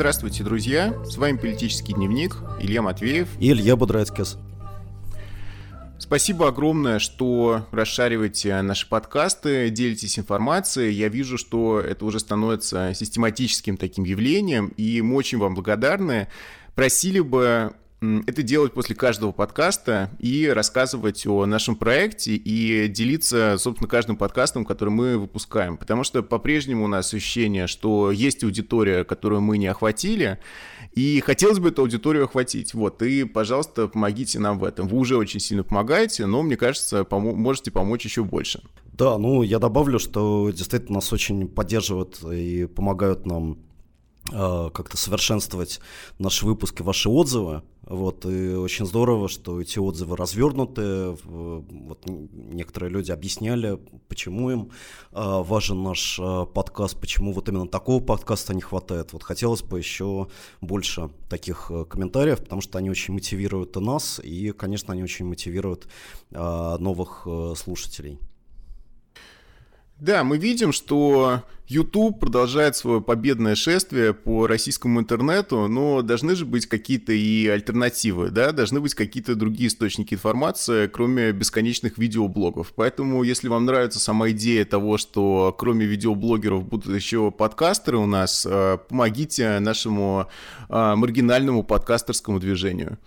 Здравствуйте, друзья! С вами «Политический дневник», Илья Матвеев и Илья Будрайцкес. Спасибо огромное, что расшариваете наши подкасты, делитесь информацией. Я вижу, что это уже становится систематическим таким явлением, и мы очень вам благодарны. Просили бы это делать после каждого подкаста и рассказывать о нашем проекте и делиться, собственно, каждым подкастом, который мы выпускаем. Потому что по-прежнему у нас ощущение, что есть аудитория, которую мы не охватили, и хотелось бы эту аудиторию охватить. Вот, и, пожалуйста, помогите нам в этом. Вы уже очень сильно помогаете, но, мне кажется, пом- можете помочь еще больше. Да, ну, я добавлю, что действительно нас очень поддерживают и помогают нам как-то совершенствовать наши выпуски, ваши отзывы. Вот, и очень здорово, что эти отзывы развернуты. Вот некоторые люди объясняли, почему им э, важен наш э, подкаст, почему вот именно такого подкаста не хватает. Вот хотелось бы еще больше таких э, комментариев, потому что они очень мотивируют и нас, и, конечно, они очень мотивируют э, новых э, слушателей. Да, мы видим, что YouTube продолжает свое победное шествие по российскому интернету, но должны же быть какие-то и альтернативы, да, должны быть какие-то другие источники информации, кроме бесконечных видеоблогов. Поэтому, если вам нравится сама идея того, что кроме видеоблогеров будут еще подкастеры у нас, э, помогите нашему э, маргинальному подкастерскому движению.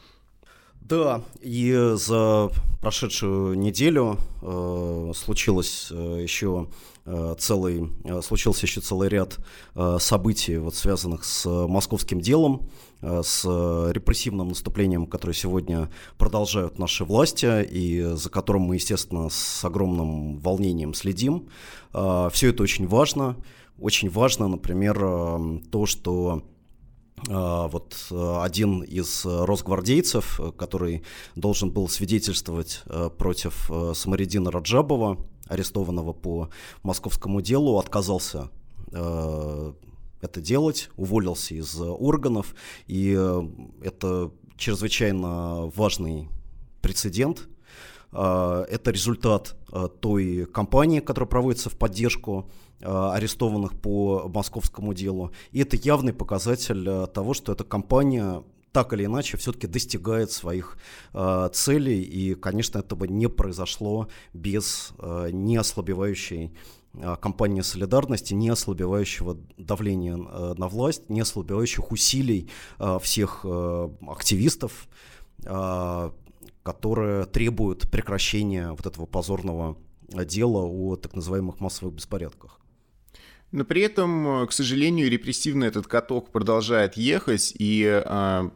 Да, и за прошедшую неделю э, случилось э, еще э, целый, э, случился еще целый ряд событий, вот, связанных с московским делом, с репрессивным наступлением, которое сегодня продолжают наши власти, и за которым мы, естественно, с огромным волнением следим. Все это очень важно. Очень важно, например, то, что вот э, один из росгвардейцев, который должен был свидетельствовать э, против э, Самаридина Раджабова, арестованного по московскому делу, отказался это делать, уволился из органов, и это чрезвычайно важный прецедент. Это результат той кампании, которая проводится в поддержку Э, арестованных по московскому делу. И это явный показатель э, того, что эта компания так или иначе все-таки достигает своих э, целей, и, конечно, это бы не произошло без э, неослабевающей э, кампании солидарности, не ослабевающего давления э, на власть, не ослабевающих усилий э, всех э, активистов, э, которые требуют прекращения вот этого позорного дела о так называемых массовых беспорядках. Но при этом, к сожалению, репрессивный этот каток продолжает ехать, и а,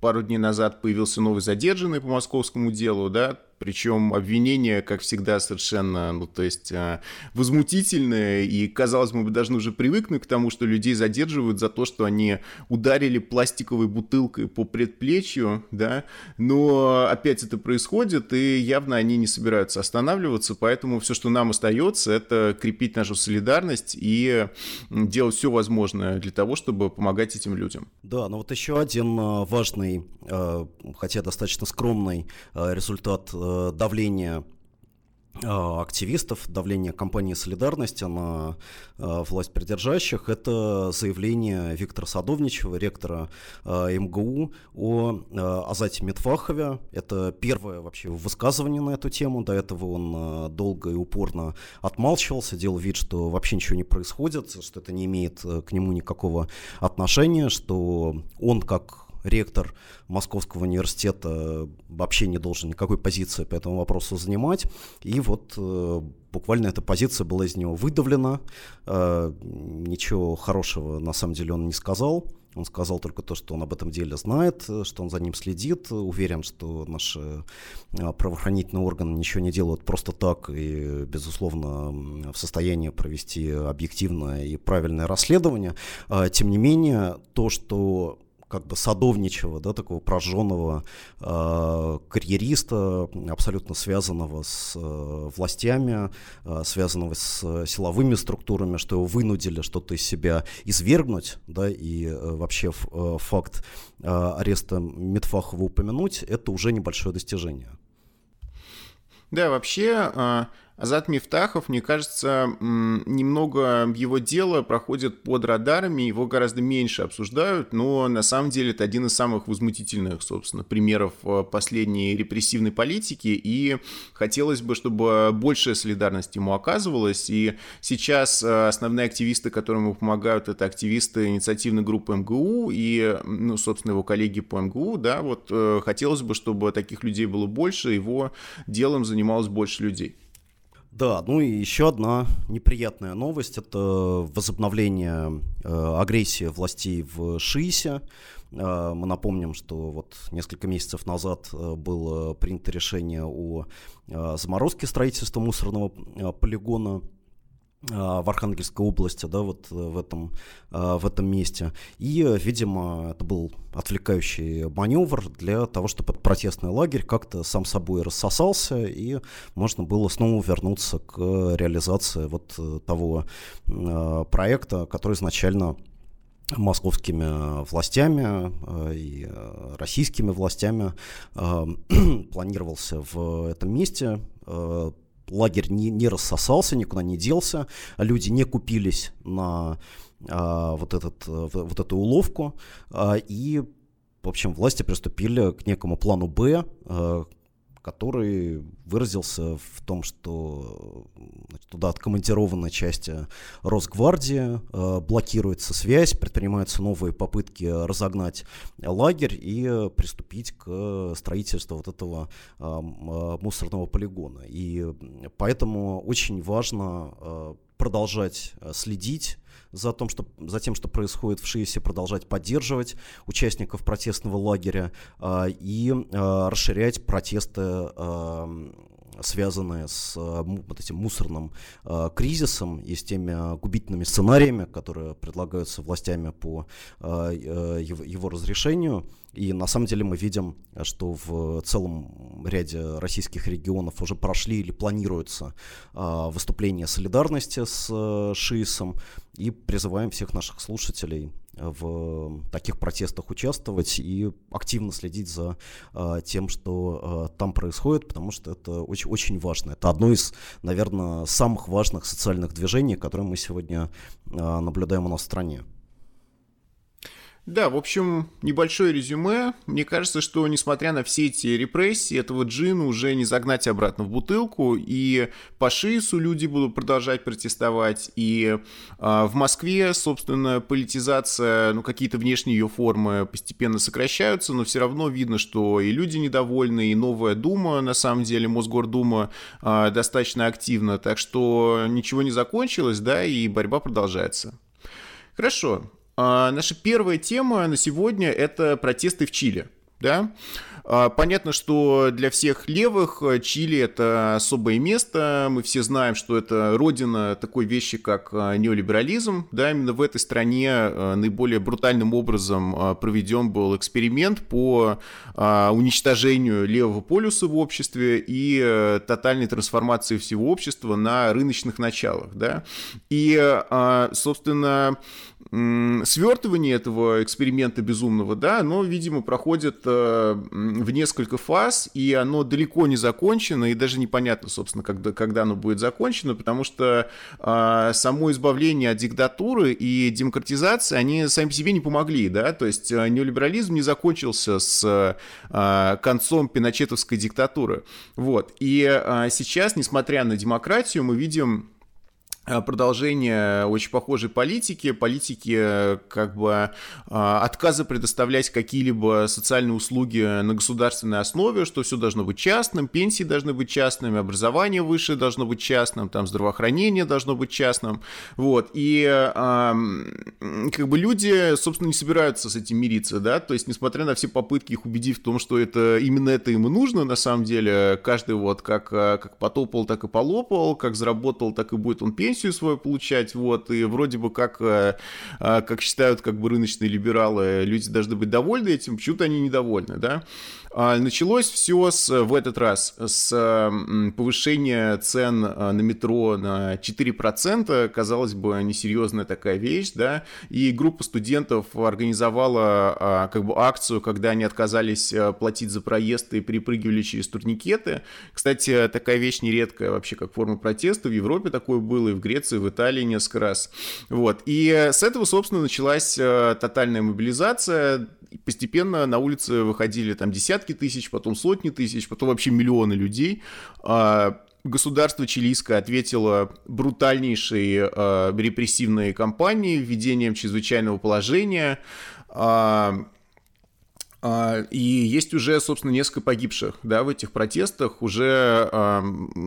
пару дней назад появился новый задержанный по московскому делу, да, причем обвинения, как всегда, совершенно, ну, то есть а, возмутительные, и, казалось бы, мы должны уже привыкнуть к тому, что людей задерживают за то, что они ударили пластиковой бутылкой по предплечью, да, но опять это происходит, и явно они не собираются останавливаться, поэтому все, что нам остается, это крепить нашу солидарность и делать все возможное для того, чтобы помогать этим людям. Да, но вот еще один а, важный, а, хотя достаточно скромный результат Э, давление э, активистов, давление компании «Солидарности» на э, власть придержащих, это заявление Виктора Садовничева, ректора МГУ, о Азате Медфахове. Это первое вообще высказывание на эту тему. До этого он долго и упорно отмалчивался, делал вид, что вообще ничего не происходит, что это не имеет к нему никакого отношения, что он как ректор Московского университета вообще не должен никакой позиции по этому вопросу занимать. И вот э, буквально эта позиция была из него выдавлена. Э, ничего хорошего на самом деле он не сказал. Он сказал только то, что он об этом деле знает, что он за ним следит, уверен, что наши э, правоохранительные органы ничего не делают просто так и, безусловно, в состоянии провести объективное и правильное расследование. Тем не менее, то, что как бы садовничего, да, такого прожженного э, карьериста, абсолютно связанного с э, властями, э, связанного с силовыми структурами, что его вынудили что-то из себя извергнуть, да, и э, вообще э, факт э, ареста Медфахова упомянуть, это уже небольшое достижение. Да, вообще Азат Мифтахов, мне кажется, немного его дело проходит под радарами, его гораздо меньше обсуждают, но на самом деле это один из самых возмутительных, собственно, примеров э, последней репрессивной политики, и хотелось бы, чтобы большая солидарность ему оказывалась, и сейчас э, основные активисты, которым ему помогают, это активисты инициативной группы МГУ и, ну, собственно, его коллеги по МГУ, да, вот э, хотелось бы, чтобы таких людей было больше, его делом занималось больше людей. Да, ну и еще одна неприятная новость – это возобновление э, агрессии властей в Шиисе. Э, мы напомним, что вот несколько месяцев назад э, было принято решение о э, заморозке строительства мусорного э, полигона – в Архангельской области, да, вот э, в этом, а, в этом месте. И, видимо, это был отвлекающий маневр для того, чтобы протестный лагерь как-то сам собой рассосался, и можно было снова вернуться к реализации вот э, того проекта, который изначально московскими властями и российскими властями планировался в этом месте лагерь не, не рассосался, никуда не делся, люди не купились на а, вот, этот, вот эту уловку, а, и, в общем, власти приступили к некому плану «Б», а, который выразился в том, что значит, туда откомандированы части Росгвардии, э, блокируется связь, предпринимаются новые попытки разогнать лагерь и приступить к строительству вот этого э, э, мусорного полигона. И поэтому очень важно э, продолжать э, следить за, том, что, за тем, что происходит в ШИСе, продолжать поддерживать участников протестного лагеря э, и э, расширять протесты э, связанные с вот этим мусорным э, кризисом и с теми губительными сценариями, которые предлагаются властями по э, его, его разрешению. И на самом деле мы видим, что в целом ряде российских регионов уже прошли или планируются э, выступления солидарности с э, ШИСом. И призываем всех наших слушателей в таких протестах участвовать и активно следить за э, тем, что э, там происходит, потому что это очень, очень важно. Это одно из, наверное, самых важных социальных движений, которые мы сегодня э, наблюдаем у нас в стране. Да, в общем, небольшое резюме. Мне кажется, что несмотря на все эти репрессии, этого джина уже не загнать обратно в бутылку, и по ШИСу люди будут продолжать протестовать, и э, в Москве, собственно, политизация, ну, какие-то внешние ее формы постепенно сокращаются, но все равно видно, что и люди недовольны, и новая Дума, на самом деле, Мосгордума э, достаточно активна, так что ничего не закончилось, да, и борьба продолжается. Хорошо, а, наша первая тема на сегодня – это протесты в Чили. Да? А, понятно, что для всех левых э, Чили это особое место. Мы все знаем, что это родина такой вещи, как э, неолиберализм. Да, именно в этой стране э, наиболее брутальным образом проведен был эксперимент по уничтожению левого полюса в обществе и тотальной трансформации всего общества на рыночных началах. Да? И, собственно, свертывание этого эксперимента безумного, да, оно, видимо, проходит в несколько фаз, и оно далеко не закончено, и даже непонятно, собственно, когда, когда оно будет закончено, потому что э, само избавление от диктатуры и демократизация, они сами по себе не помогли, да, то есть э, неолиберализм не закончился с э, концом пиночетовской диктатуры, вот, и э, сейчас, несмотря на демократию, мы видим Э, продолжение очень похожей политики, политики э, как бы э, отказа предоставлять какие-либо социальные услуги на государственной основе, что все должно быть частным, пенсии должны быть частными, образование высшее должно быть частным, там здравоохранение должно быть частным, вот, и как бы люди, собственно, не собираются с этим мириться, да, то есть, несмотря на все попытки их убедить в том, что это именно это им и нужно, на самом деле, каждый вот как, как потопал, так и полопал, как заработал, так и будет он пенсию пенсию свою получать, вот, и вроде бы как, э, э, как считают как бы рыночные либералы, люди должны быть довольны этим, почему-то они недовольны, да. А, началось все с, в этот раз с повышения цен а, на метро на 4%, казалось бы, несерьезная такая вещь, да, и группа студентов организовала а, как бы акцию, когда они отказались платить за проезд и перепрыгивали через турникеты. Кстати, такая вещь нередкая вообще как форма протеста, в Европе такое было, и в Греции, и в Италии несколько раз. Вот, и с этого, собственно, началась тотальная мобилизация, постепенно на улицы выходили там десятки тысяч, потом сотни тысяч, потом вообще миллионы людей. А, государство чилийское ответило брутальнейшей э, репрессивной кампанией, введением чрезвычайного положения. А, и есть уже, собственно, несколько погибших да, в этих протестах. Уже э,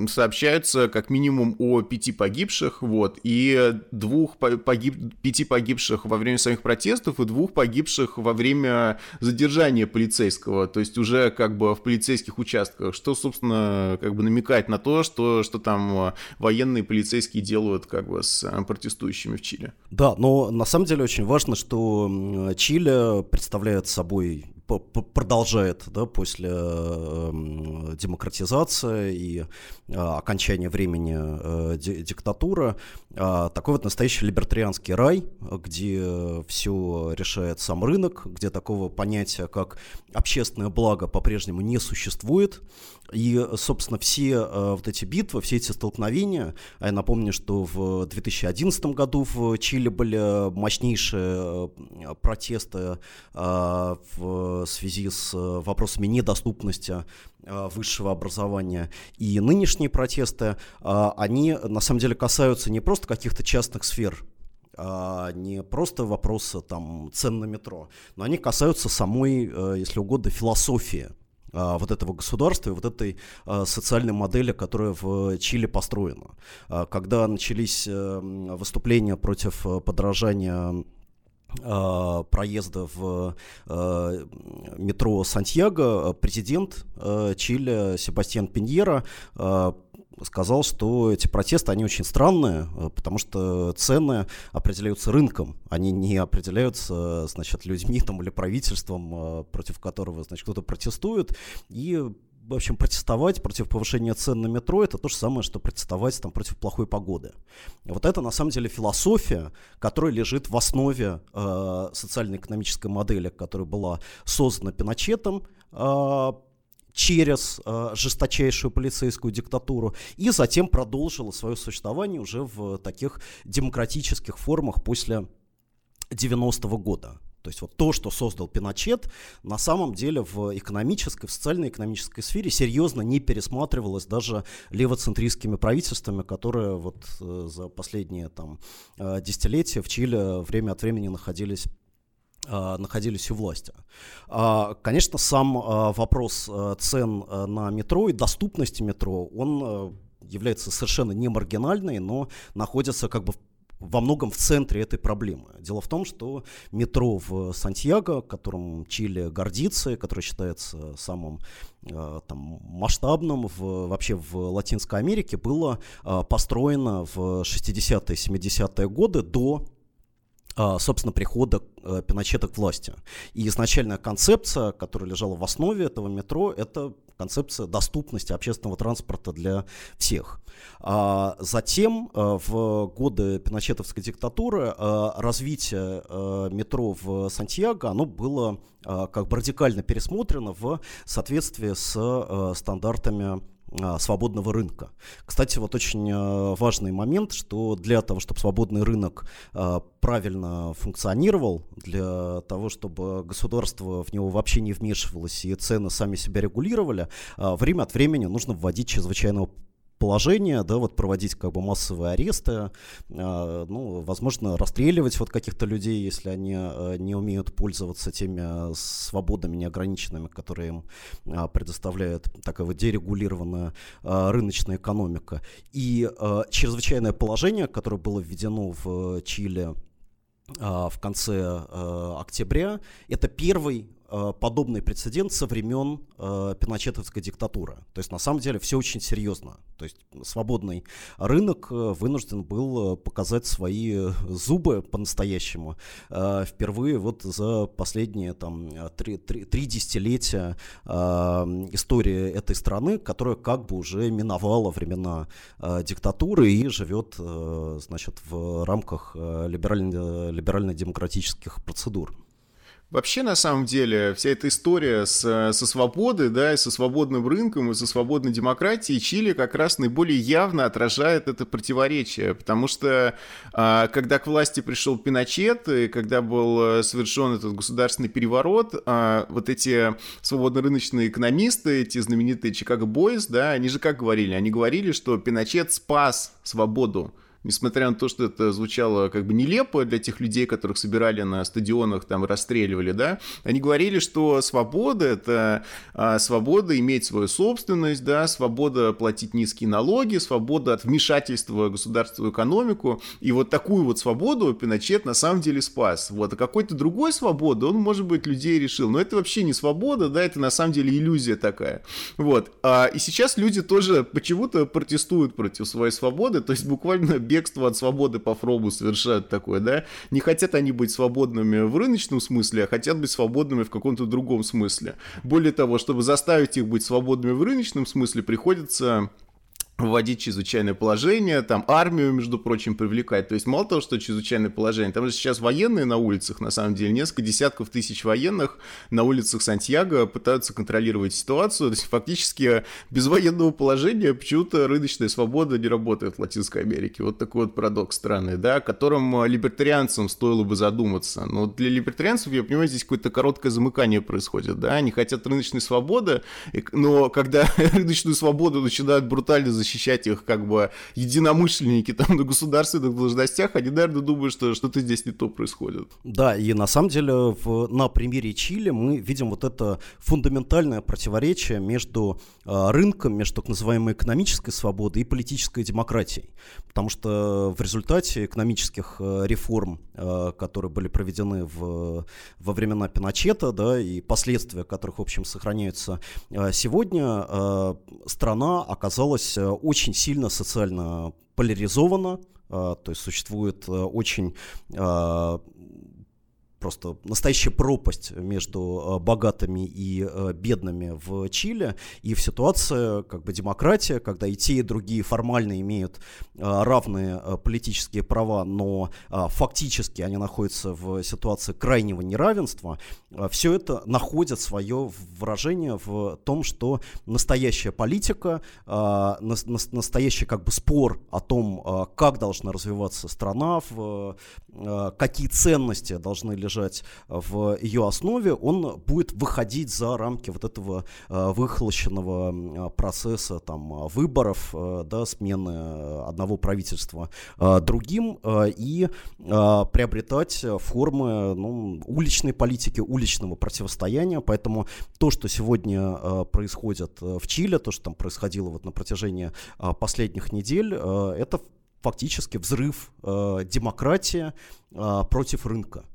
сообщается как минимум о пяти погибших, вот, и двух погиб... пяти погибших во время самих протестов и двух погибших во время задержания полицейского, то есть уже как бы в полицейских участках, что, собственно, как бы намекает на то, что, что там военные полицейские делают как бы с протестующими в Чили. Да, но на самом деле очень важно, что Чили представляет собой продолжает да, после э, демократизации и э, окончания времени э, диктатуры такой вот настоящий либертарианский рай, где все решает сам рынок, где такого понятия, как общественное благо, по-прежнему не существует. И, собственно, все э, вот эти битвы, все эти столкновения, а я напомню, что в 2011 году в Чили были мощнейшие э, протесты э, в связи с вопросами недоступности высшего образования. И нынешние протесты, они на самом деле касаются не просто каких-то частных сфер, не просто вопроса там, цен на метро, но они касаются самой, если угодно, философии а, вот этого государства и вот этой а, социальной модели, которая в Чили построена. А, когда начались э, выступления против э, подражания проезда в э, метро Сантьяго, президент Чили Себастьян Пиньера сказал, что эти протесты, они очень странные, э, потому что цены определяются рынком, они не определяются, значит, людьми там, или правительством, э, против которого, значит, кто-то протестует, и в общем, протестовать против повышения цен на метро это то же самое, что протестовать там, против плохой погоды. Вот это на самом деле философия, которая лежит в основе э, социально-экономической модели, которая была создана Пиночетом, э, через э, жесточайшую полицейскую диктатуру, и затем продолжила свое существование уже в таких демократических формах после 90-го года. То есть вот то, что создал Пиночет, на самом деле в экономической, в социально-экономической сфере серьезно не пересматривалось даже левоцентристскими правительствами, которые вот э, за последние там э, десятилетия в Чили время от времени находились находились у власти. А, конечно, сам а, вопрос цен на метро и доступности метро, он является совершенно не маргинальный, но находится как бы во многом в центре этой проблемы. Дело в том, что метро в Сантьяго, которым Чили гордится, который считается самым там, масштабным в, вообще в Латинской Америке, было построено в 60-е, 70-е годы до собственно, прихода э, Пиночета к власти. И изначальная концепция, которая лежала в основе этого метро, это концепция доступности общественного транспорта для всех. А затем, э, в годы пиночетовской диктатуры, э, развитие метро в Сантьяго, оно было как бы радикально пересмотрено в соответствии с стандартами а, свободного рынка. Кстати, вот очень а, важный момент, что для того, чтобы свободный рынок а, правильно функционировал, для того, чтобы государство в него вообще не вмешивалось и цены сами себя регулировали, время от времени нужно вводить чрезвычайного положение, да, вот проводить как бы массовые аресты, э, ну, возможно, расстреливать вот каких-то людей, если они э, не умеют пользоваться теми свободами неограниченными, которые им э, предоставляет такая вот дерегулированная э, рыночная экономика. И э, чрезвычайное положение, которое было введено в Чили в конце э, октября, это первый э, подобный прецедент со времен э, пиночетовской диктатуры. То есть на самом деле все очень серьезно. То есть свободный рынок э, вынужден был э, показать свои зубы по-настоящему э, впервые вот за последние там три, три, три десятилетия э, истории этой страны, которая как бы уже миновала времена э, диктатуры и живет э, значит в рамках э, либерально, либерально-демократических процедур. Вообще, на самом деле, вся эта история с, со свободой, да, и со свободным рынком, и со свободной демократией Чили как раз наиболее явно отражает это противоречие, потому что а, когда к власти пришел Пиночет, и когда был э, совершен этот государственный переворот, а, вот эти свободно-рыночные экономисты, эти знаменитые Чикаго Бойс, да, они же как говорили? Они говорили, что Пиночет спас свободу несмотря на то, что это звучало как бы нелепо для тех людей, которых собирали на стадионах, там, расстреливали, да, они говорили, что свобода — это а, свобода иметь свою собственность, да, свобода платить низкие налоги, свобода от вмешательства государства в экономику, и вот такую вот свободу Пиночет на самом деле спас. Вот, а какой-то другой свободы он, может быть, людей решил, но это вообще не свобода, да, это на самом деле иллюзия такая. Вот, а, и сейчас люди тоже почему-то протестуют против своей свободы, то есть буквально бегство от свободы по Фробу совершают такое, да? Не хотят они быть свободными в рыночном смысле, а хотят быть свободными в каком-то другом смысле. Более того, чтобы заставить их быть свободными в рыночном смысле, приходится вводить чрезвычайное положение, там армию, между прочим, привлекать. То есть мало того, что чрезвычайное положение, там же сейчас военные на улицах, на самом деле, несколько десятков тысяч военных на улицах Сантьяго пытаются контролировать ситуацию. То есть фактически без военного положения почему-то рыночная свобода не работает в Латинской Америке. Вот такой вот парадокс странный, да, о котором либертарианцам стоило бы задуматься. Но для либертарианцев, я понимаю, здесь какое-то короткое замыкание происходит, да, они хотят рыночной свободы, но когда рыночную свободу начинают брутально защищать их как бы единомышленники там на государственных должностях, они, наверное, думают, что что-то здесь не то происходит. Да, и на самом деле в, на примере Чили мы видим вот это фундаментальное противоречие между э, рынком, между так называемой экономической свободой и политической демократией. Потому что в результате экономических э, реформ, э, которые были проведены в, во времена Пиночета, да, и последствия которых, в общем, сохраняются э, сегодня, э, страна оказалась очень сильно социально поляризована, то есть существует очень просто настоящая пропасть между э, богатыми и э, бедными в Чили. И в ситуации, как бы демократия, когда и те, и другие формально имеют э, равные политические права, но фактически они находятся в ситуации крайнего неравенства, все это находит свое выражение в том, что настоящая политика, настоящий как бы спор о том, как должна развиваться страна, в какие ценности должны лежать лежать в ее основе, он будет выходить за рамки вот этого э, выхолощенного процесса там, выборов, э, да, смены одного правительства э, другим и приобретать формы ну, уличной политики, уличного противостояния. Поэтому то, что сегодня происходит в Чили, то, что там происходило вот на протяжении последних недель, это фактически взрыв демократии против рынка.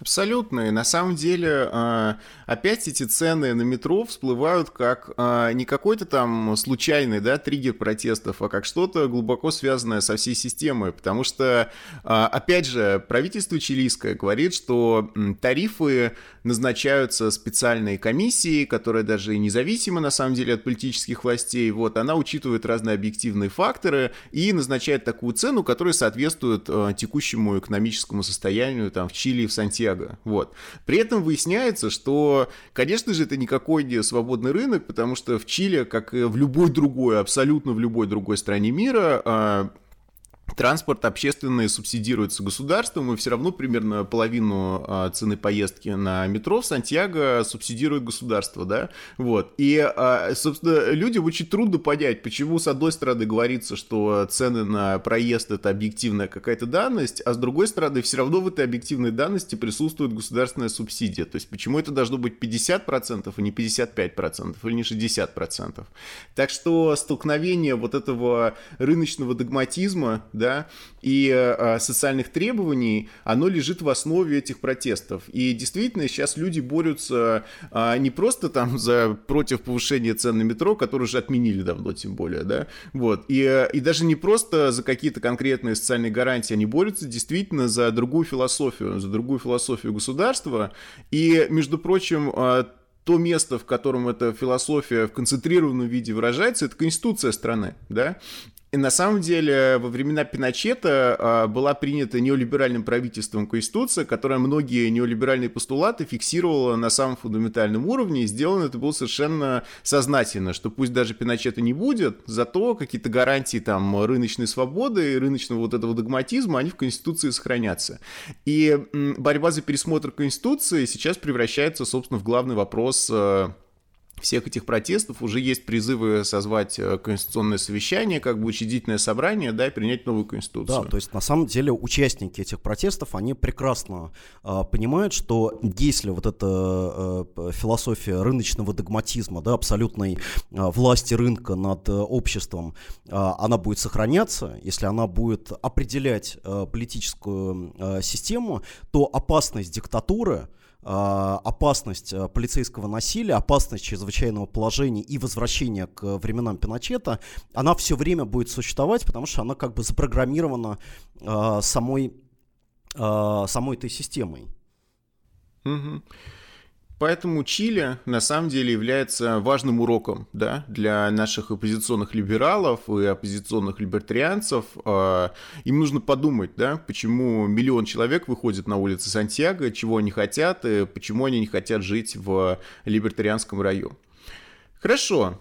Абсолютно. И на самом деле а, опять эти цены на метро всплывают как а, не какой-то там случайный да, триггер протестов, а как что-то глубоко связанное со всей системой. Потому что, а, опять же, правительство чилийское говорит, что тарифы назначаются специальной комиссией, которая даже и независима на самом деле от политических властей. Вот, она учитывает разные объективные факторы и назначает такую цену, которая соответствует текущему экономическому состоянию там, в Чили и в Сантьяго Сантьяго. Вот. При этом выясняется, что, конечно же, это никакой не свободный рынок, потому что в Чили, как и в любой другой, абсолютно в любой другой стране мира, а, Транспорт общественный субсидируется государством, и все равно примерно половину а, цены поездки на метро в Сантьяго субсидирует государство, да, вот. И, а, собственно, людям очень трудно понять, почему с одной стороны говорится, что цены на проезд это объективная какая-то данность, а с другой стороны все равно в этой объективной данности присутствует государственная субсидия. То есть почему это должно быть 50%, а не 55%, или не 60%. Так что столкновение вот этого рыночного догматизма, да, да, и э, социальных требований, оно лежит в основе этих протестов. И действительно сейчас люди борются э, не просто там за против повышения цен на метро, которые уже отменили давно, тем более, да, вот, и, э, и даже не просто за какие-то конкретные социальные гарантии, они борются действительно за другую философию, за другую философию государства. И, между прочим, э, то место, в котором эта философия в концентрированном виде выражается, это конституция страны, да, и на самом деле во времена Пиночета а, была принята неолиберальным правительством Конституция, которая многие неолиберальные постулаты фиксировала на самом фундаментальном уровне, и сделано это было совершенно сознательно, что пусть даже Пиночета не будет, зато какие-то гарантии там рыночной свободы и рыночного вот этого догматизма, они в Конституции сохранятся. И борьба за пересмотр Конституции сейчас превращается, собственно, в главный вопрос а, всех этих протестов уже есть призывы созвать э, конституционное совещание, как бы учредительное собрание, да, и принять новую конституцию. Да, то есть на самом деле участники этих протестов, они прекрасно э, понимают, что если вот эта э, философия рыночного догматизма, да, абсолютной э, власти рынка над э, обществом, э, она будет сохраняться, если она будет определять э, политическую э, систему, то опасность диктатуры – опасность а, полицейского насилия, опасность чрезвычайного положения и возвращения к временам Пиночета, она все время будет существовать, потому что она как бы запрограммирована э, самой, э, самой этой системой. Угу. Поэтому Чили на самом деле является важным уроком да, для наших оппозиционных либералов и оппозиционных либертарианцев. А, им нужно подумать, да, почему миллион человек выходит на улицы Сантьяго, чего они хотят и почему они не хотят жить в либертарианском раю. Хорошо,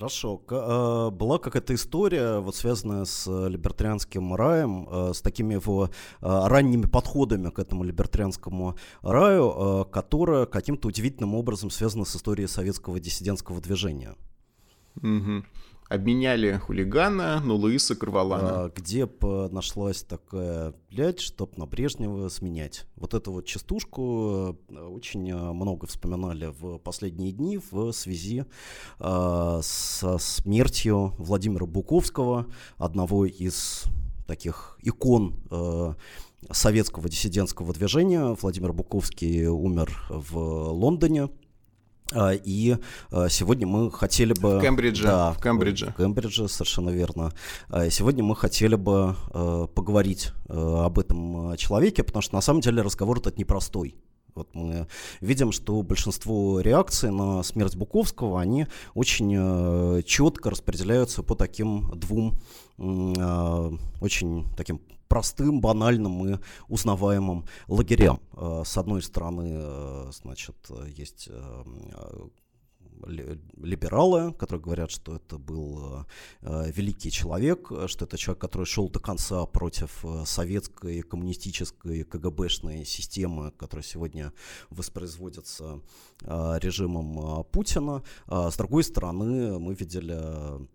Хорошо. Э, была какая-то история, вот связанная с либертарианским раем, э, с такими его э, ранними подходами к этому либертарианскому раю, которая каким-то удивительным образом связана с историей советского диссидентского движения. Угу обменяли хулигана на Луиса Карвалана. А, где бы нашлась такая, блядь, чтоб на Брежнева сменять. Вот эту вот частушку э, очень э, много вспоминали в последние дни в связи а, со смертью Владимира Буковского, одного из таких икон а, советского диссидентского движения. Владимир Буковский умер в Лондоне и а, сегодня мы хотели бы... В Кембридже. Да, в Кембридже. В Кембридже, совершенно верно. А, сегодня мы хотели бы поговорить об этом человеке, потому что на самом деле разговор этот непростой. Вот мы видим, что большинство реакций на смерть Буковского, они очень четко распределяются по таким двум очень таким простым, банальным и узнаваемым лагерям. Э, с одной стороны, э, значит, есть э, либералы, которые говорят, что это был э, великий человек, что это человек, который шел до конца против советской, коммунистической, КГБшной системы, которая сегодня воспроизводится э, режимом э, Путина. А с другой стороны, мы видели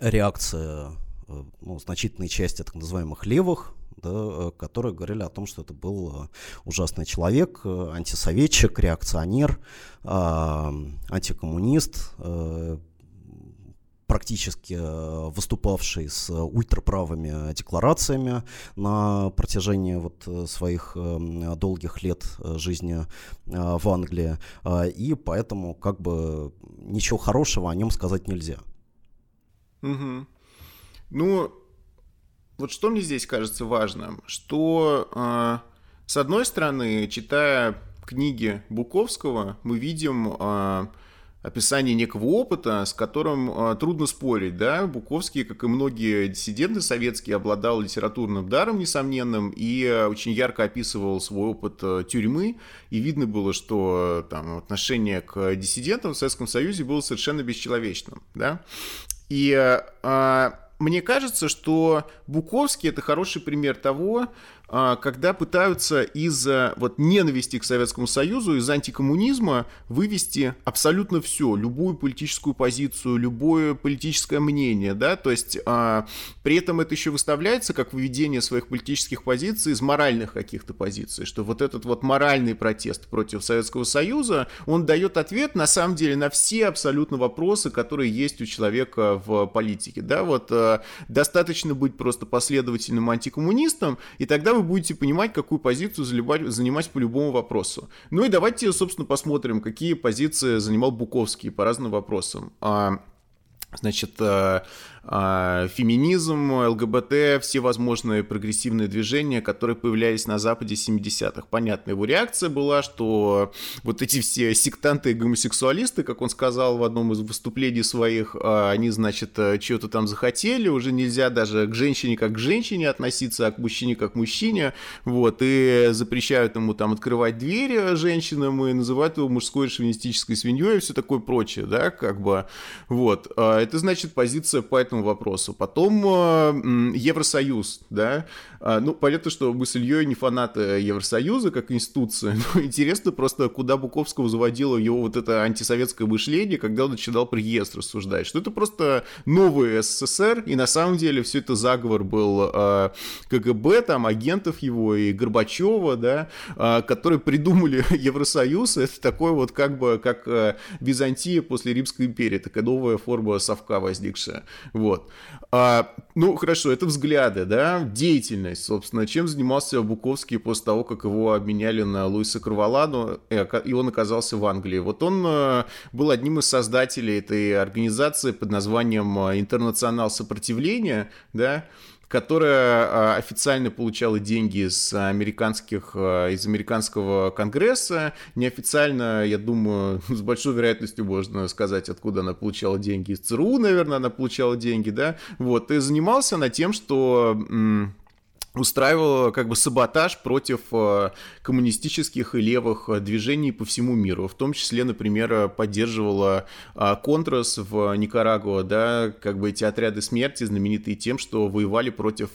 реакции Э, ну, значительной части так называемых левых, да, э, которые говорили о том, что это был э, ужасный человек, антисоветчик, реакционер, антикоммунист, практически выступавший с ультраправыми декларациями на протяжении вот своих долгих лет жизни в Англии, и поэтому как бы ничего хорошего о нем сказать нельзя. Угу. Ну, вот что мне здесь кажется важным, что э, с одной стороны, читая книги Буковского, мы видим э, описание некого опыта, с которым э, трудно спорить, да, Буковский, как и многие диссиденты советские, обладал литературным даром несомненным и очень ярко описывал свой опыт э, тюрьмы, и видно было, что э, там отношение к диссидентам в Советском Союзе было совершенно бесчеловечным, да, и э, мне кажется, что Буковский это хороший пример того, когда пытаются из вот ненависти к Советскому Союзу, из антикоммунизма вывести абсолютно все, любую политическую позицию, любое политическое мнение, да, то есть а, при этом это еще выставляется как выведение своих политических позиций из моральных каких-то позиций, что вот этот вот моральный протест против Советского Союза, он дает ответ на самом деле на все абсолютно вопросы, которые есть у человека в политике, да, вот а, достаточно быть просто последовательным антикоммунистом, и тогда вы будете понимать, какую позицию занимать, занимать по любому вопросу. Ну и давайте, собственно, посмотрим, какие позиции занимал Буковский по разным вопросам. А, значит, э, феминизм, ЛГБТ, все возможные прогрессивные движения, которые появлялись на Западе 70-х. Понятно, его реакция была, что вот эти все сектанты и гомосексуалисты, как он сказал в одном из выступлений своих, а, они, значит, что-то там захотели, уже нельзя даже к женщине как к женщине относиться, а к мужчине как к мужчине, вот, и запрещают ему там открывать двери женщинам и называют его мужской шовинистической свиньей и все такое прочее, да, как бы, вот. А, это значит позиция по этому вопросу. Потом э, Евросоюз, да. А, ну, понятно, что мы с Ильей не фанаты Евросоюза как институции, но интересно просто, куда Буковского заводило его вот это антисоветское мышление, когда он начинал приезд рассуждать, что это просто новый СССР, и на самом деле все это заговор был э, КГБ, там, агентов его и Горбачева, да, э, которые придумали Евросоюз, это такой вот как бы, как э, Византия после Римской империи, такая новая форма совка возникшая. Вот. А, ну, хорошо, это взгляды, да, деятельность, собственно, чем занимался Буковский после того, как его обменяли на Луиса Карваладу, и он оказался в Англии. Вот он э, был одним из создателей этой организации под названием э, «Интернационал сопротивления», да, которая а, официально получала деньги из американских, а, из американского конгресса. Неофициально, я думаю, с большой вероятностью можно сказать, откуда она получала деньги. Из ЦРУ, наверное, она получала деньги, да. Вот, и занимался она тем, что устраивала как бы саботаж против э, коммунистических и левых э, движений по всему миру. В том числе, например, поддерживала э, Контрас в Никарагуа, да, как бы эти отряды смерти знаменитые тем, что воевали против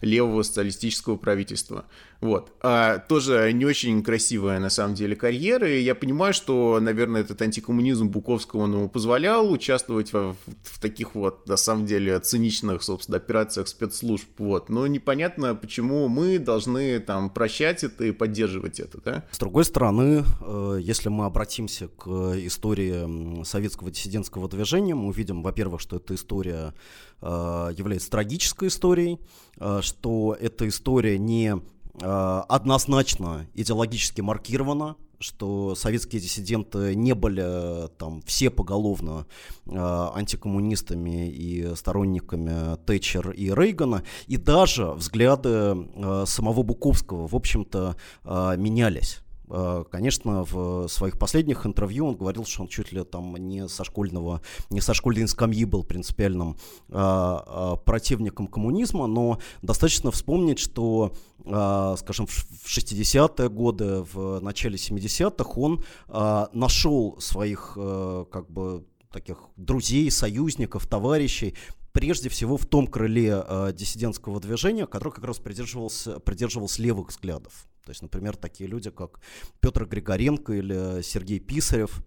левого социалистического правительства. Вот. А, тоже не очень красивая, на самом деле, карьера. И я понимаю, что, наверное, этот антикоммунизм Буковского он ему позволял участвовать в, в таких вот, на самом деле, циничных, собственно, операциях спецслужб. Вот. Но непонятно, почему мы должны там прощать это и поддерживать это, да? С другой стороны, э, если мы обратимся к истории советского диссидентского движения, мы увидим, во-первых, что эта история э, является трагической историей, э, что эта история не однозначно идеологически маркировано, что советские диссиденты не были э, там все поголовно э, антикоммунистами и сторонниками Тэтчер и Рейгана, и даже взгляды э, самого Буковского, в общем-то, э, менялись. Э, конечно, в своих последних интервью он говорил, что он чуть ли там не со школьного, не со школьной скамьи был принципиальным а, а, противником коммунизма, но достаточно вспомнить, что а, скажем, в 60-е годы, в начале 70-х он нашел своих как бы таких друзей, союзников, товарищей, прежде всего в том крыле э, диссидентского движения, который как раз придерживался, придерживался левых взглядов. То есть, например, такие люди, как Петр Григоренко или Сергей Писарев,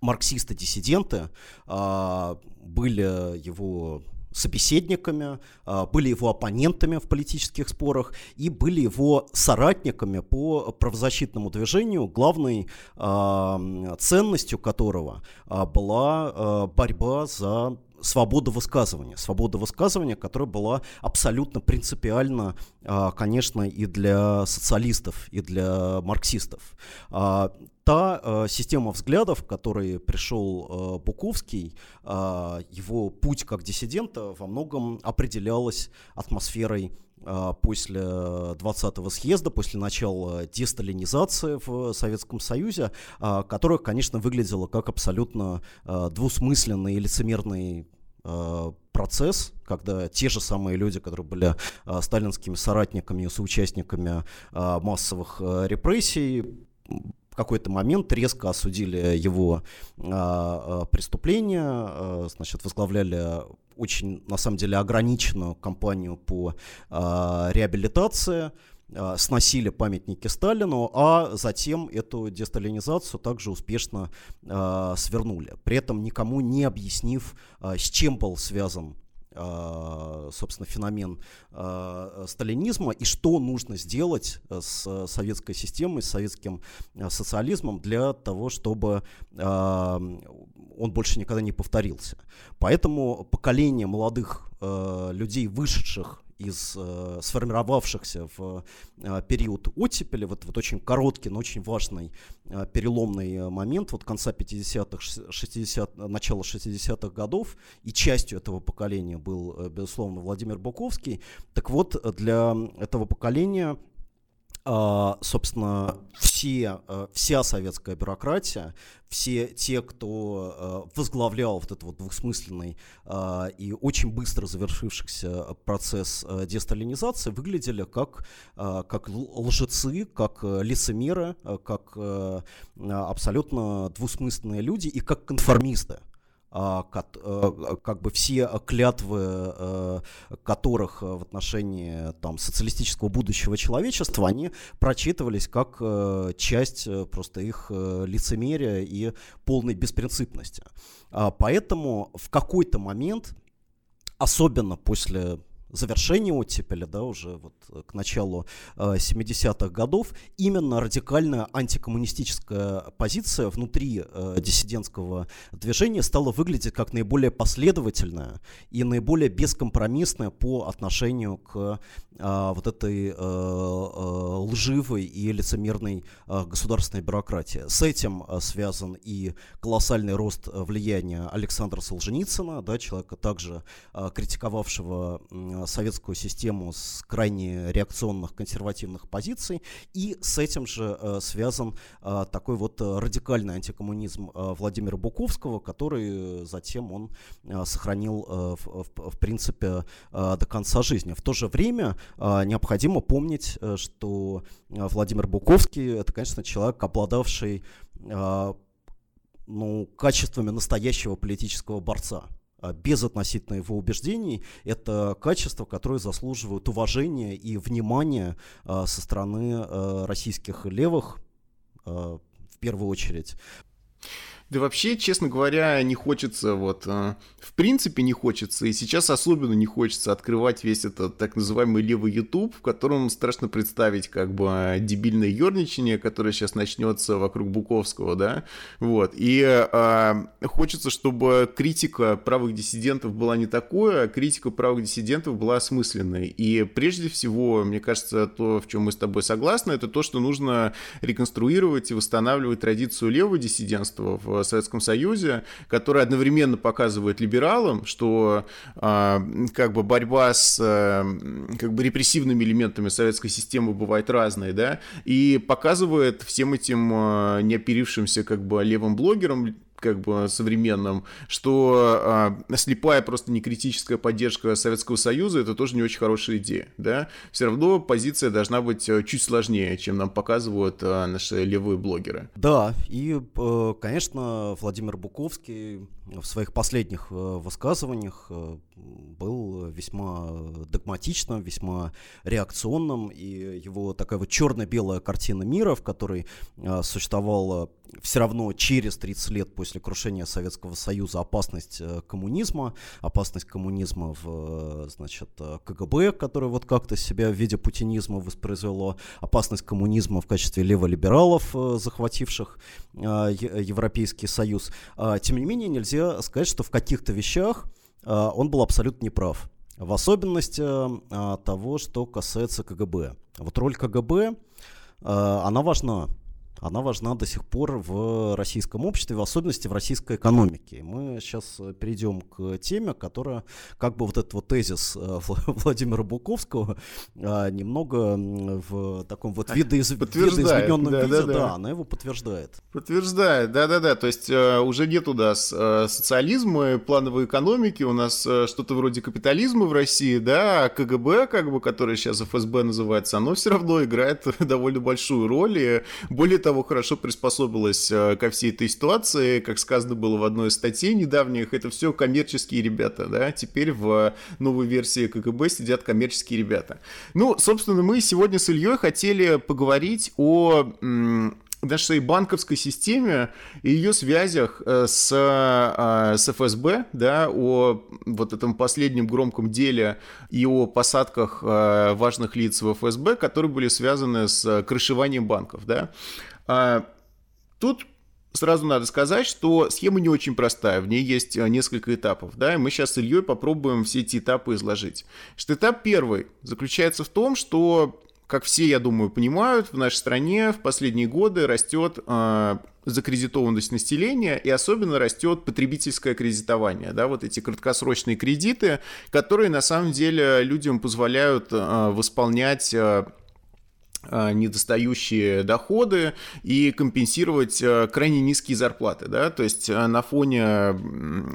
марксисты-диссиденты, э, были его собеседниками, а, были его оппонентами в политических спорах и были его соратниками по правозащитному движению, главной э, ценностью которого э, была э, борьба за свобода высказывания. Свобода высказывания, которая была абсолютно принципиальна, а, конечно, и для социалистов, и для марксистов. А, та а, система взглядов, к которой пришел Буковский, его путь как диссидента во многом определялась атмосферой после 20-го съезда, после начала десталинизации в Советском Союзе, которая, конечно, выглядела как абсолютно двусмысленный и лицемерный процесс, когда те же самые люди, которые были сталинскими соратниками и соучастниками массовых репрессий, какой-то момент резко осудили его э, преступления, э, значит, возглавляли очень, на самом деле, ограниченную кампанию по э, реабилитации, сносили памятники Сталину, а затем эту десталинизацию также успешно свернули. При этом никому не объяснив, с чем был связан собственно, феномен а, сталинизма и что нужно сделать э, с советской системой, с советским э, социализмом для того, чтобы а, он больше никогда не повторился. Поэтому поколение молодых э, людей, вышедших из э, сформировавшихся в э, период оттепели, вот, вот очень короткий, но очень важный э, переломный момент, вот конца 50-х, 60 начала 60-х годов, и частью этого поколения был, э, безусловно, Владимир Буковский. Так вот, для этого поколения собственно, все, а, вся советская бюрократия, все те, кто а, возглавлял вот этот вот двухсмысленный и очень быстро завершившийся процесс десталинизации, выглядели как, как лжецы, как лицемеры, как абсолютно двусмысленные люди и как конформисты. А, э, как бы все клятвы э, которых в отношении там, социалистического будущего человечества, они прочитывались как часть просто их лицемерия и полной беспринципности. А, поэтому в какой-то момент, особенно после завершении оттепели, да, уже вот к началу э, 70-х годов, именно радикальная антикоммунистическая позиция внутри э, диссидентского движения стала выглядеть как наиболее последовательная и наиболее бескомпромиссная по отношению к э, вот этой э, э, лживой и лицемерной э, государственной бюрократии. С этим э, связан и колоссальный рост влияния Александра Солженицына, да, человека также э, критиковавшего э, советскую систему с крайне реакционных консервативных позиций, и с этим же э, связан э, такой вот радикальный антикоммунизм э, Владимира Буковского, который затем он э, сохранил э, в, в, принципе э, до конца жизни. В то же время э, необходимо помнить, э, что Владимир Буковский это, конечно, человек, обладавший э, ну, качествами настоящего политического борца. А, без относительно его убеждений, это качества, которые заслуживают уважения и внимания а, со стороны а, российских левых в первую очередь. Да вообще, честно говоря, не хочется, вот, э, в принципе не хочется, и сейчас особенно не хочется открывать весь этот так называемый левый YouTube, в котором страшно представить как бы дебильное ерничание, которое сейчас начнется вокруг Буковского, да, вот, и э, хочется, чтобы критика правых диссидентов была не такое, а критика правых диссидентов была осмысленной, и прежде всего, мне кажется, то, в чем мы с тобой согласны, это то, что нужно реконструировать и восстанавливать традицию левого диссидентства в Советском Союзе, который одновременно показывает либералам, что э, как бы борьба с э, как бы репрессивными элементами советской системы бывает разной, да, и показывает всем этим э, неоперившимся как бы левым блогерам как бы современном, что а, слепая просто некритическая поддержка Советского Союза это тоже не очень хорошая идея, да. Все равно позиция должна быть э, чуть сложнее, чем нам показывают а, наши левые блогеры. Да, и, э, конечно, Владимир Буковский в своих последних э, высказываниях был весьма догматичным, весьма реакционным, и его такая вот черно-белая картина мира, в которой существовала все равно через 30 лет после крушения Советского Союза опасность э, коммунизма, опасность коммунизма в, э, значит, э, КГБ, которое вот как-то себя в виде путинизма воспроизвело, опасность коммунизма в качестве леволибералов, захвативших Европейский Союз. А, тем не менее, нельзя сказать, что в каких-то вещах он был абсолютно неправ. В особенности того, что касается КГБ. Вот роль КГБ, она важна она важна до сих пор в российском обществе, в особенности в российской экономике. Мы сейчас э, перейдем к теме, которая, как бы вот этот вот тезис э, Владимира Буковского а, немного в таком вот видоиз... видоизмененном да, виде, да, да. да, она его подтверждает. Подтверждает, да-да-да, то есть э, уже нет у нас социализма, плановой экономики, у нас что-то вроде капитализма в России, да, а КГБ, как бы, которое сейчас ФСБ называется, оно все равно играет довольно большую роль, и более того, того, хорошо приспособилась э, ко всей этой ситуации. Как сказано было в одной из статей недавних, это все коммерческие ребята, да, теперь в новой версии КГБ сидят коммерческие ребята. Ну, собственно, мы сегодня с Ильей хотели поговорить о нашей банковской системе и ее связях э, с, э, с ФСБ, да, о вот этом последнем громком деле и о посадках важных лиц в ФСБ, которые были связаны с крышеванием банков, да. А, тут Сразу надо сказать, что схема не очень простая, в ней есть несколько этапов, да, и мы сейчас с Ильей попробуем все эти этапы изложить. Что этап первый заключается в том, что как все, я думаю, понимают, в нашей стране в последние годы растет э, закредитованность населения и особенно растет потребительское кредитование, да, вот эти краткосрочные кредиты, которые на самом деле людям позволяют э, восполнять э, Э, недостающие доходы и компенсировать э, крайне низкие зарплаты. Да? То есть э, на фоне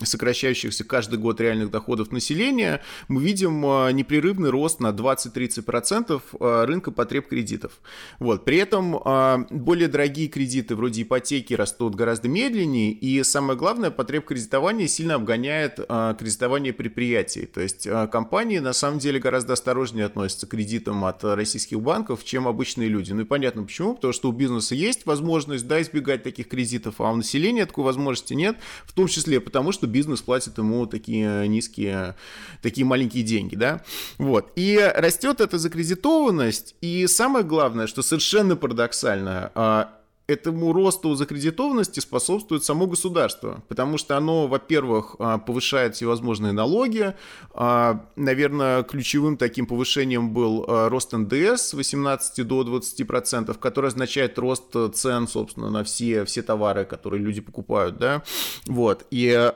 сокращающихся каждый год реальных доходов населения мы видим непрерывный рост на 20-30% рынка потреб кредитов. Вот. При этом более дорогие кредиты вроде ипотеки растут гораздо медленнее, и самое главное, потреб кредитования сильно обгоняет кредитование предприятий. То есть компании на самом деле гораздо осторожнее относятся к кредитам от российских банков, чем обычные люди. Ну и понятно почему, потому что у бизнеса есть возможность, да, избегать таких кредитов, а у населения такой возможности нет, в том числе потому, что бизнес платит ему такие низкие, такие маленькие деньги, да. Вот. И растет эта закредитованность, и самое главное, что совершенно парадоксально, а, этому росту закредитованности способствует само государство, потому что оно, во-первых, а, повышает всевозможные налоги. А, наверное, ключевым таким повышением был а, рост НДС с 18 до 20%, который означает рост цен, собственно, на все, все товары, которые люди покупают, да, вот, и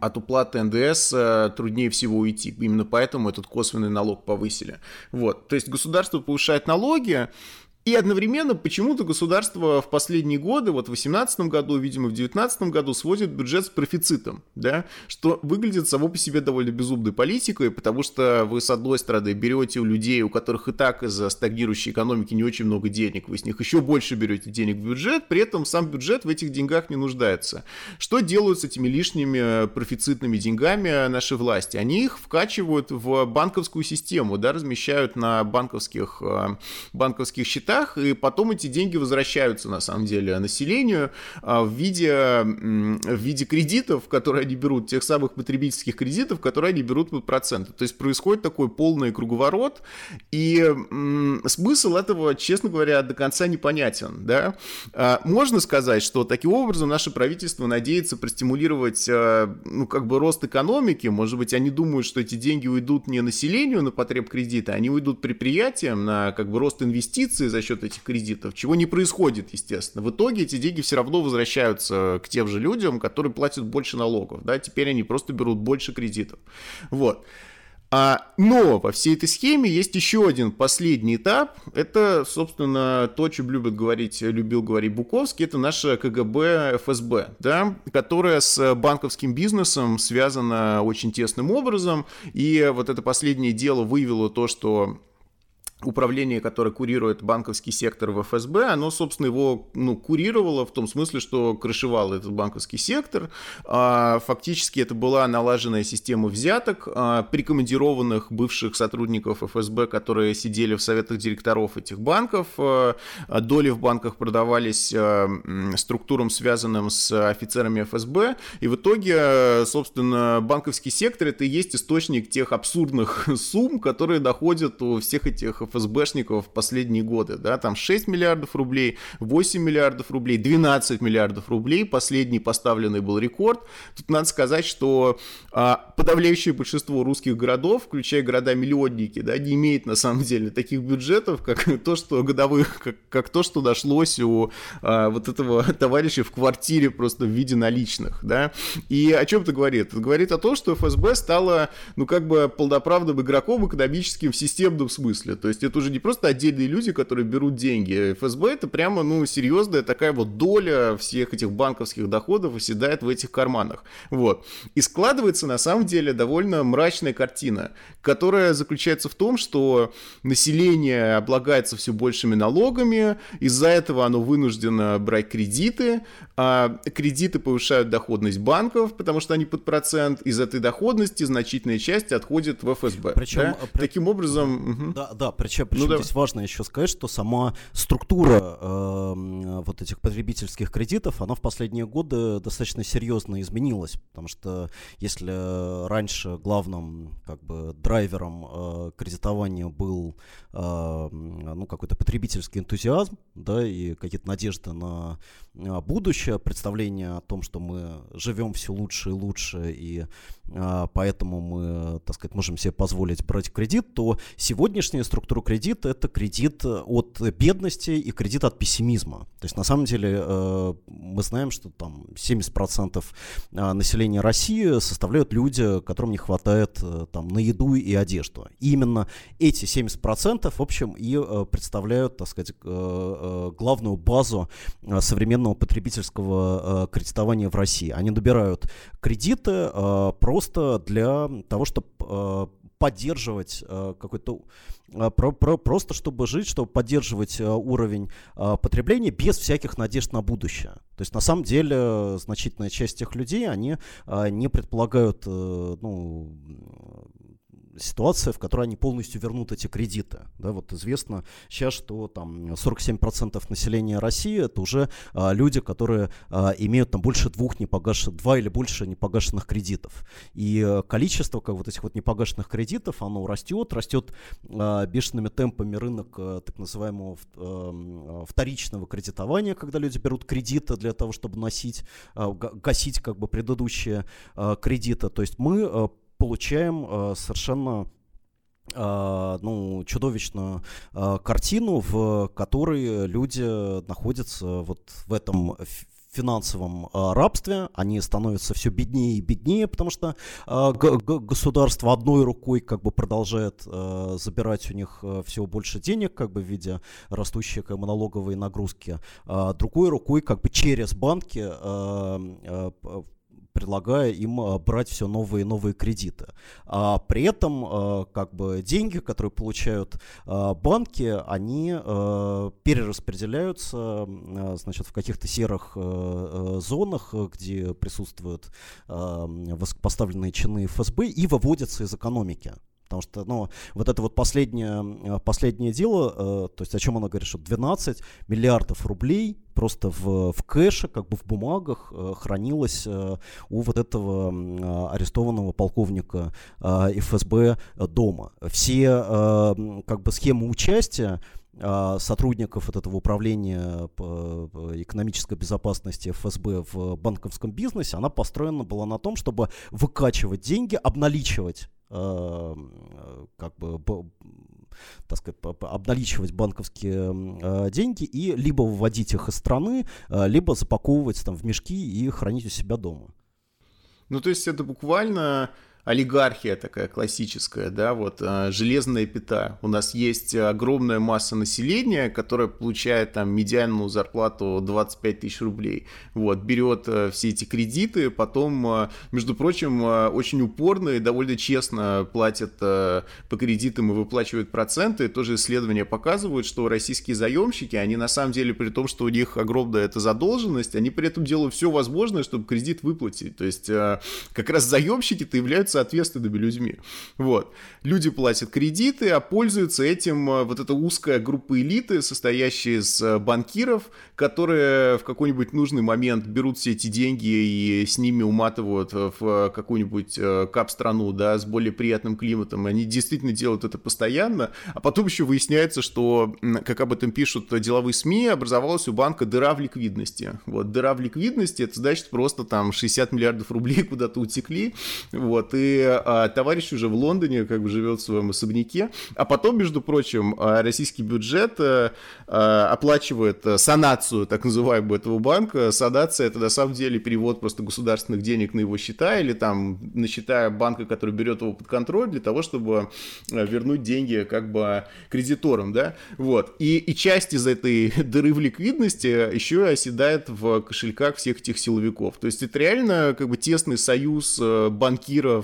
от уплаты НДС труднее всего уйти. Именно поэтому этот косвенный налог повысили. Вот. То есть государство повышает налоги, и одновременно почему-то государство в последние годы, вот в 2018 году, видимо, в 2019 году сводит бюджет с профицитом, да, что выглядит само по себе довольно безумной политикой, потому что вы, с одной стороны, берете у людей, у которых и так из-за стагнирующей экономики не очень много денег, вы с них еще больше берете денег в бюджет, при этом сам бюджет в этих деньгах не нуждается. Что делают с этими лишними профицитными деньгами наши власти? Они их вкачивают в банковскую систему, да, размещают на банковских, э, банковских счетах, рублях, и потом эти деньги возвращаются, на самом деле, населению а, в виде, в виде кредитов, которые они берут, тех самых потребительских кредитов, которые они берут под проценты. То есть происходит такой полный круговорот, и смысл этого, честно говоря, до конца непонятен. Да? А, можно сказать, что таким образом наше правительство надеется простимулировать а, ну, как бы рост экономики, может быть, они думают, что эти деньги уйдут не населению на потреб кредита, они уйдут предприятиям на как бы рост инвестиций за счет этих кредитов, чего не происходит, естественно. В итоге эти деньги все равно возвращаются к тем же людям, которые платят больше налогов, да, теперь они просто берут больше кредитов. Вот. А, но во всей этой схеме есть еще один последний этап. Это, собственно, то, о чем любит говорить, любил говорить Буковский. Это наше КГБ ФСБ, да, которое с банковским бизнесом связано очень тесным образом. И вот это последнее дело выявило то, что управление, которое курирует банковский сектор в ФСБ, оно, собственно, его ну, курировало в том смысле, что крышевало этот банковский сектор. А, фактически это была налаженная система взяток, а, прикомандированных бывших сотрудников ФСБ, которые сидели в советах директоров этих банков. А, доли в банках продавались структурам, связанным с офицерами ФСБ. И в итоге, собственно, банковский сектор это и есть источник тех абсурдных сумм, которые доходят у всех этих ФСБшников в последние годы, да, там 6 миллиардов рублей, 8 миллиардов рублей, 12 миллиардов рублей, последний поставленный был рекорд. Тут надо сказать, что а, подавляющее большинство русских городов, включая города-миллионники, да, не имеет на самом деле таких бюджетов, как то, что годовых, как, как то, что нашлось у а, вот этого товарища в квартире просто в виде наличных, да. И о чем это говорит? Это говорит о том, что ФСБ стало, ну, как бы полноправным игроком экономическим в системном смысле. То есть есть это уже не просто отдельные люди, которые берут деньги. ФСБ это прямо, ну, серьезная такая вот доля всех этих банковских доходов оседает в этих карманах. Вот. И складывается на самом деле довольно мрачная картина, которая заключается в том, что население облагается все большими налогами, из-за этого оно вынуждено брать кредиты, а кредиты повышают доходность банков, потому что они под процент, из этой доходности значительная часть отходит в ФСБ. Причем, да? при... таким образом... Да, да, причем, причем ну, здесь да. важно еще сказать, что сама структура э, вот этих потребительских кредитов, она в последние годы достаточно серьезно изменилась, потому что если раньше главным как бы драйвером э, кредитования был э, ну какой-то потребительский энтузиазм, да, и какие-то надежды на э, будущее, представление о том, что мы живем все лучше и лучше, и э, поэтому мы, так сказать, можем себе позволить брать кредит, то сегодняшняя структура кредита это кредит от бедности и кредит от пессимизма. То есть на самом деле э, мы знаем, что там 70% населения России составляют люди, которым не хватает там на еду и одежду. И именно эти 70% в общем и представляют, так сказать, главную базу современного потребительского кредитования в России. Они набирают кредиты просто для того, чтобы поддерживать э, какой-то э, про, про, просто чтобы жить, чтобы поддерживать э, уровень потребления без всяких надежд на будущее. То есть на самом деле значительная часть тех людей, они не предполагают ну, ситуация, в которой они полностью вернут эти кредиты. Да, вот известно сейчас, что там 47% населения России это уже а, люди, которые а, имеют там больше двух непогашенных, два или больше непогашенных кредитов. И а, количество как вот этих вот непогашенных кредитов, оно растет, растет а, бешеными темпами рынок а, так называемого а, вторичного кредитования, когда люди берут кредиты для того, чтобы носить, а, гасить как бы предыдущие а, кредиты. То есть мы получаем э, совершенно э, ну, чудовищную э, картину, в которой люди находятся вот в этом финансовом э, рабстве, они становятся все беднее и беднее, потому что э, государство одной рукой как бы продолжает э, забирать у них э, все больше денег, как бы в виде растущей как бы, налоговой нагрузки, э, другой рукой как бы через банки э, э, предлагая им э, брать все новые и новые кредиты. А при этом э, как бы деньги, которые получают э, банки, они перераспределяются значит, в каких-то серых зонах, где присутствуют высокопоставленные чины ФСБ и выводятся из экономики. Потому что, ну, вот это вот последнее, последнее дело, э, то есть о чем она говорит, что 12 миллиардов рублей просто в, в кэше, как бы в бумагах э, хранилось э, у вот этого э, арестованного полковника э, ФСБ дома. Все э, как бы схемы участия сотрудников от этого управления экономической безопасности ФСБ в банковском бизнесе, она построена была на том, чтобы выкачивать деньги, обналичивать как бы так сказать, обналичивать банковские э, деньги и либо выводить их из страны, э, либо запаковывать там в мешки и хранить у себя дома. Ну, то есть это буквально олигархия такая классическая, да, вот а, железная пята. У нас есть огромная масса населения, которая получает там медианную зарплату 25 тысяч рублей. Вот, берет а, все эти кредиты, потом, а, между прочим, очень упорно и довольно честно платят по кредитам и выплачивают проценты. Тоже исследования показывают, что российские заемщики, они на самом деле, при том, что у них огромная эта задолженность, они при этом делают все возможное, чтобы кредит выплатить. То есть как раз заемщики-то являются ответственными людьми. Вот. Люди платят кредиты, а пользуются этим э, вот эта узкая группа элиты, состоящая из э, банкиров, которые в какой-нибудь нужный момент берут все эти деньги и с ними уматывают в какую-нибудь э, кап-страну, да, с более приятным климатом. Они действительно делают это постоянно, а потом еще выясняется, что, как об этом пишут деловые СМИ, образовалась у банка дыра в ликвидности. Вот, дыра в ликвидности, это значит просто там 60 миллиардов рублей куда-то утекли, вот, и а, товарищ уже в Лондоне как бы живет в своем особняке, а потом, между прочим, а, российский бюджет а, а, оплачивает санацию, так называемую, этого банка. Санация это на самом деле перевод просто государственных денег на его счета или там на счета банка, который берет его под контроль для того, чтобы вернуть деньги как бы кредиторам, да, вот. И, и часть из этой дыры в ликвидности еще и оседает в кошельках всех этих силовиков. То есть это реально как бы тесный союз э,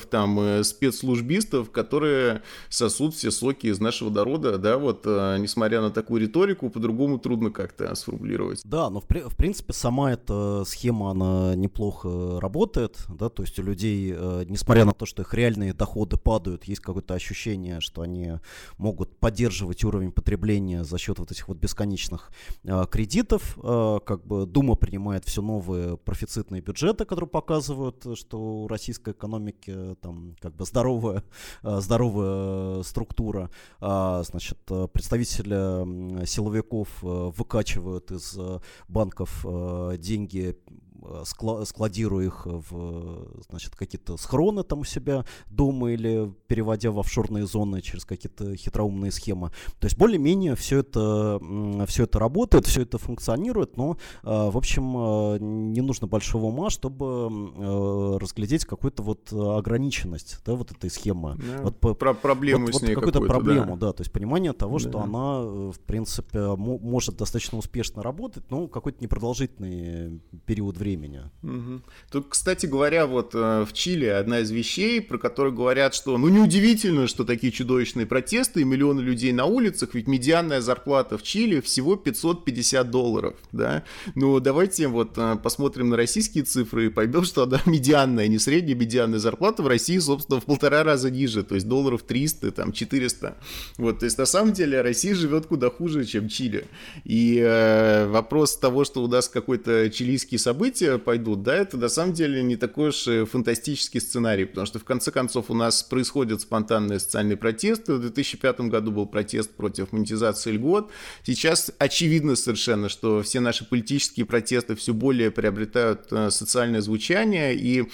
там, э, спецслужбистов, которые сосут все соки из нашего народа, да, вот, э, несмотря на такую риторику, по-другому трудно как-то сформулировать. Да, но в, в принципе сама эта схема, она неплохо работает, да, то есть у людей, несмотря на то, что их реальные доходы падают, есть какое-то ощущение, что они могут поддерживать уровень потребления за счет вот этих вот бесконечных кредитов, как бы Дума принимает все новые профицитные бюджеты, которые показывают, что у российской экономики там как бы здоровая, э, здоровая структура. А, значит, представители силовиков э, выкачивают из э, банков деньги складируя их в значит, какие-то схроны там у себя дома или переводя в офшорные зоны через какие-то хитроумные схемы. То есть более-менее все это, все это работает, все это функционирует, но, а, в общем, а, не нужно большого ума, чтобы разглядеть какую-то вот ограниченность да, вот этой схемы. Да, вот, про проблему вот, с ней какую-то проблему, да. да, то есть понимание того, да. что она, в принципе, может достаточно успешно работать, но какой-то непродолжительный период времени времени. Угу. Тут, кстати говоря, вот э, в Чили одна из вещей, про которую говорят, что ну неудивительно, что такие чудовищные протесты и миллионы людей на улицах, ведь медианная зарплата в Чили всего 550 долларов, да. Ну давайте вот э, посмотрим на российские цифры и поймем, что она медианная, не средняя медианная зарплата в России, собственно, в полтора раза ниже, то есть долларов 300, там 400. Вот, то есть на самом деле Россия живет куда хуже, чем Чили. И э, вопрос того, что у нас какой-то чилийские события события пойдут, да, это на самом деле не такой уж фантастический сценарий, потому что в конце концов у нас происходят спонтанные социальные протесты. В 2005 году был протест против монетизации льгот. Сейчас очевидно совершенно, что все наши политические протесты все более приобретают э, социальное звучание, и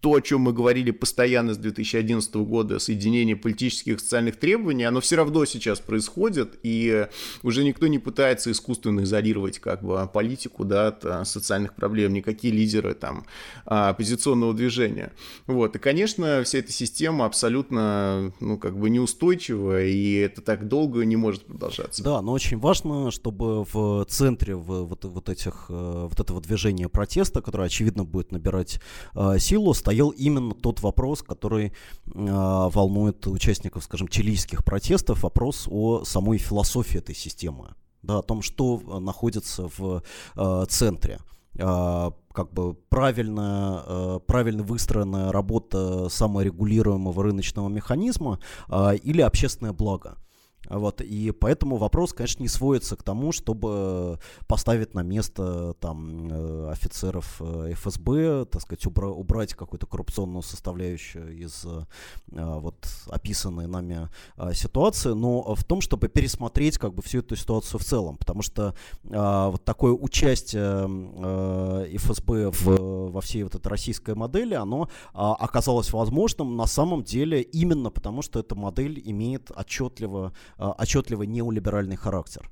то, о чем мы говорили постоянно с 2011 года, соединение политических и социальных требований, оно все равно сейчас происходит, и уже никто не пытается искусственно изолировать как бы политику да, от а, социальных проблем, никакие лидеры там а, оппозиционного движения. Вот. И, конечно, вся эта система абсолютно ну, как бы неустойчива, и это так долго не может продолжаться. Да, но очень важно, чтобы в центре вот, вот, этих, э, вот этого движения протеста, которое, очевидно, будет набирать э, силу, стоял именно тот вопрос, который э, волнует участников, скажем, чилийских протестов, вопрос о самой философии этой системы, да, о том, что находится в э, центре как бы правильно, правильно выстроенная работа саморегулируемого рыночного механизма или общественное благо. Вот, и поэтому вопрос, конечно, не сводится к тому, чтобы поставить на место там э, офицеров э, ФСБ, так сказать, убра- убрать какую-то коррупционную составляющую из э, вот описанной нами ситуации, но в том, чтобы пересмотреть как бы всю эту ситуацию в целом, потому что вот такое участие ФСБ в, во всей вот этой российской модели, оно оказалось возможным на самом деле именно потому, что эта модель имеет отчетливо а, отчетливо неолиберальный характер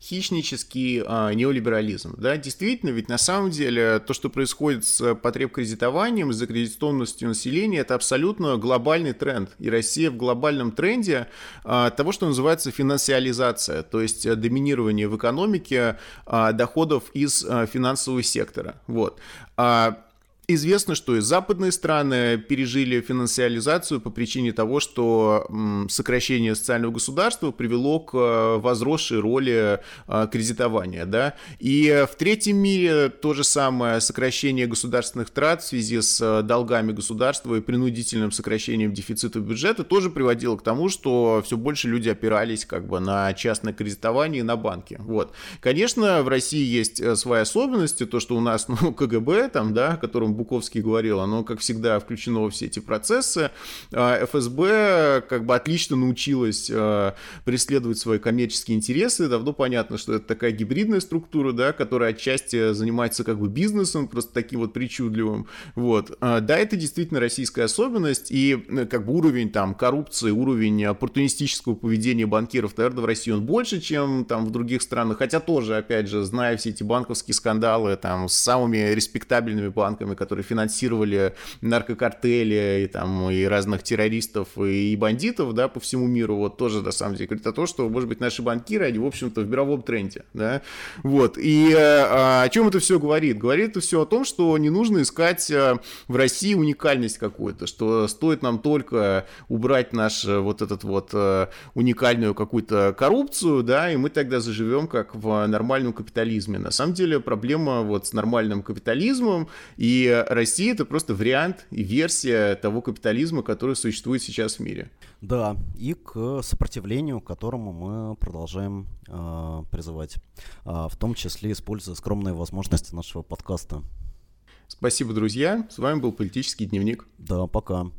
хищнический а, неолиберализм. Да? Действительно, ведь на самом деле то, что происходит с потребкредитованием, с закредитованностью населения, это абсолютно глобальный тренд. И Россия в глобальном тренде а, того, что называется финансиализация, то есть доминирование в экономике а, доходов из а, финансового сектора. Вот. А, Известно, что и западные страны пережили финансиализацию по причине того, что сокращение социального государства привело к э, возросшей роли э, кредитования. Да? И в третьем мире то же самое сокращение государственных трат в связи с э, долгами государства и принудительным сокращением дефицита бюджета тоже приводило к тому, что все больше люди опирались как бы на частное кредитование и на банки. Вот. Конечно, в России есть свои особенности, то, что у нас ну, КГБ, там, да, которым Буковский говорил, оно, как всегда, включено во все эти процессы. А ФСБ как бы отлично научилась э, преследовать свои коммерческие интересы. Давно понятно, что это такая гибридная структура, да, которая отчасти занимается как бы бизнесом, просто таким вот причудливым. Вот. А, да, это действительно российская особенность, и э, как бы уровень там коррупции, уровень оппортунистического поведения банкиров, наверное, в России он больше, чем там в других странах, хотя тоже, опять же, зная все эти банковские скандалы там с самыми респектабельными банками, которые финансировали наркокартели и там и разных террористов и бандитов, да, по всему миру, вот тоже, на самом деле, говорит о том, что, может быть, наши банкиры, они, в общем-то, в мировом тренде, да, вот, и а, о чем это все говорит? Говорит это все о том, что не нужно искать э, в России уникальность какую-то, что стоит нам только убрать наш э, вот этот вот э, уникальную какую-то коррупцию, да, и мы тогда заживем как в нормальном капитализме. На самом деле проблема вот с нормальным капитализмом, и Россия это просто вариант и версия того капитализма, который существует сейчас в мире. Да, и к сопротивлению, к которому мы продолжаем э, призывать, э, в том числе используя скромные возможности нашего подкаста. Спасибо, друзья. С вами был «Политический дневник». Да, пока.